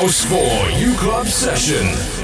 House 4 U Club Session.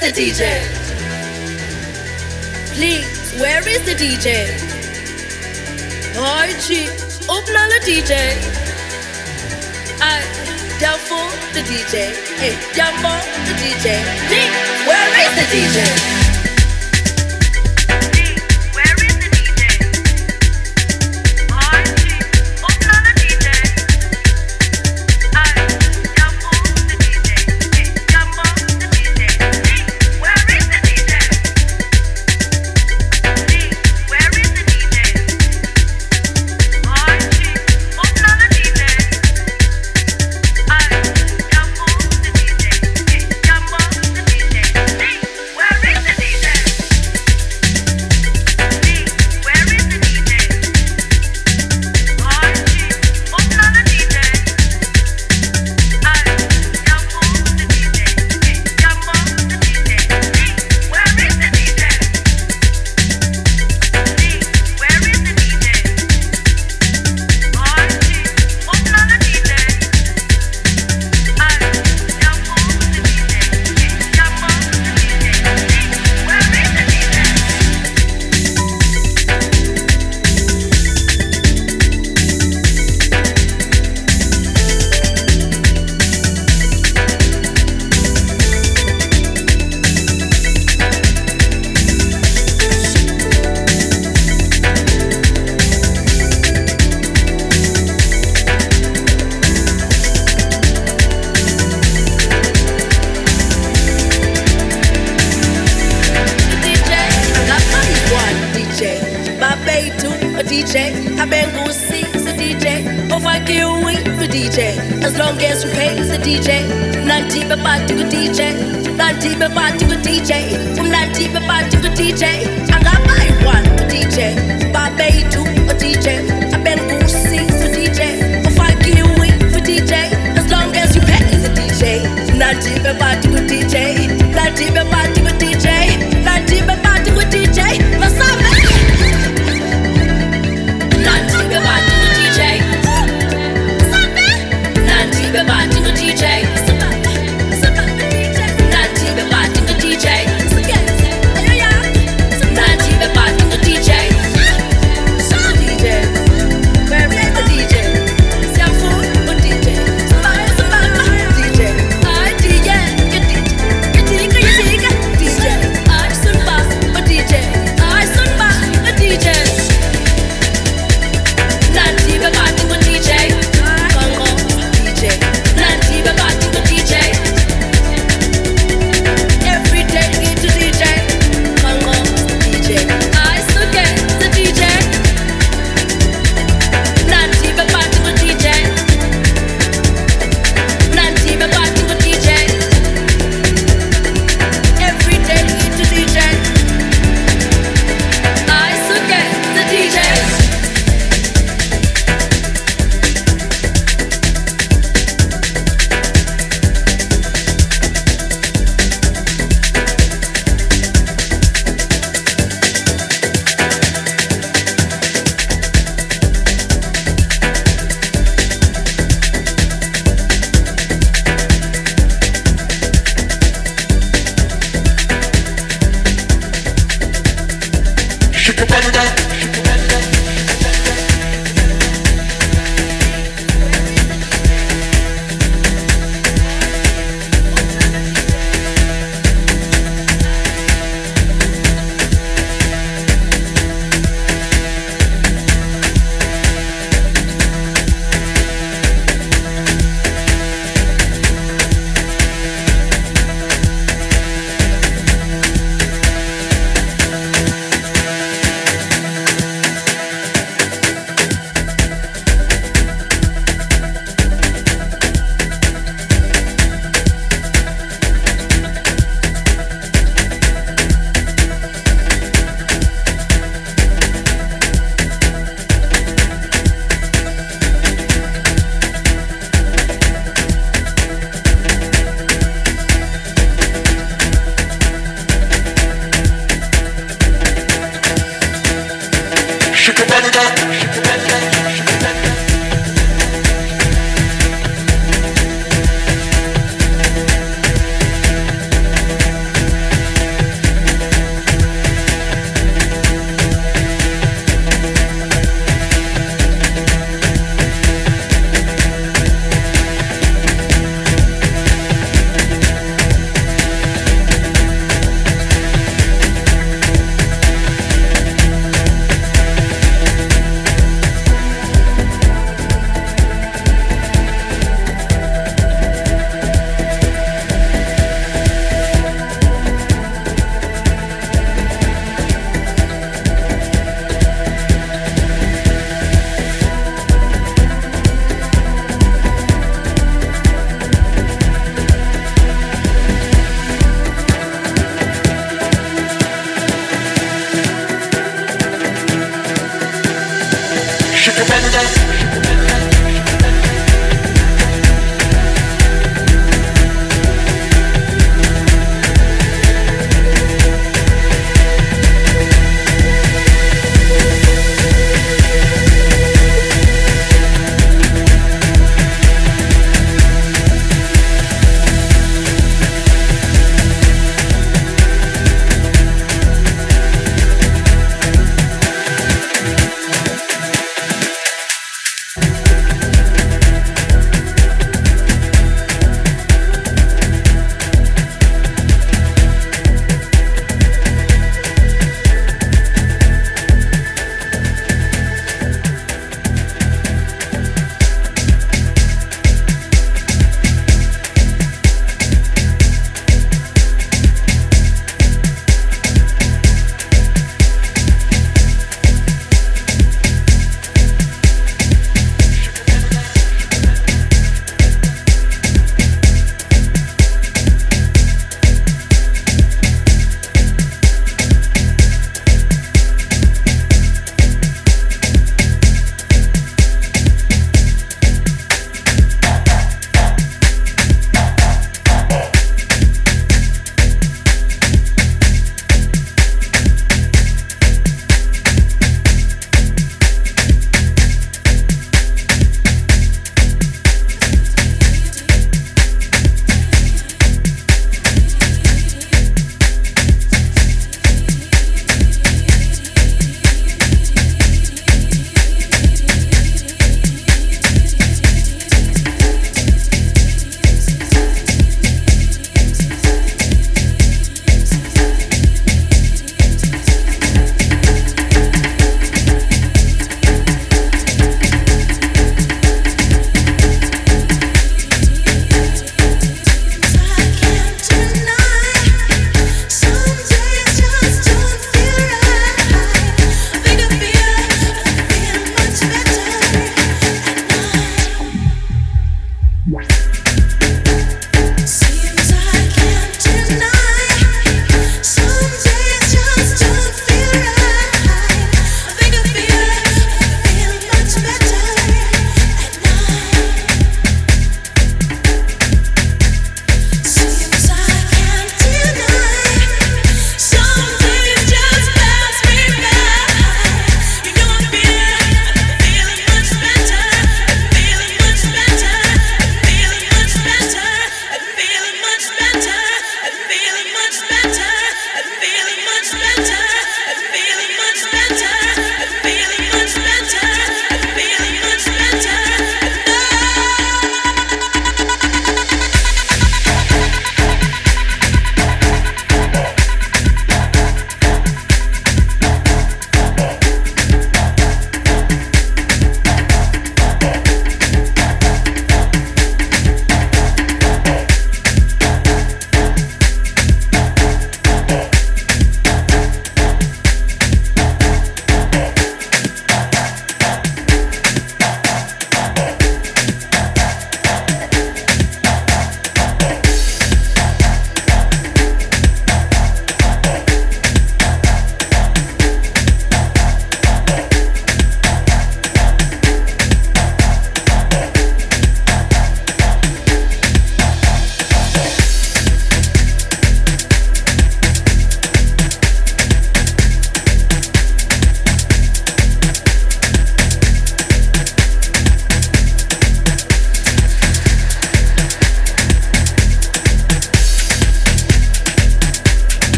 the DJ? Please, where is the DJ? Hi, G, open on the DJ. I down for the DJ. Hey, down for the DJ. Please, where is the DJ?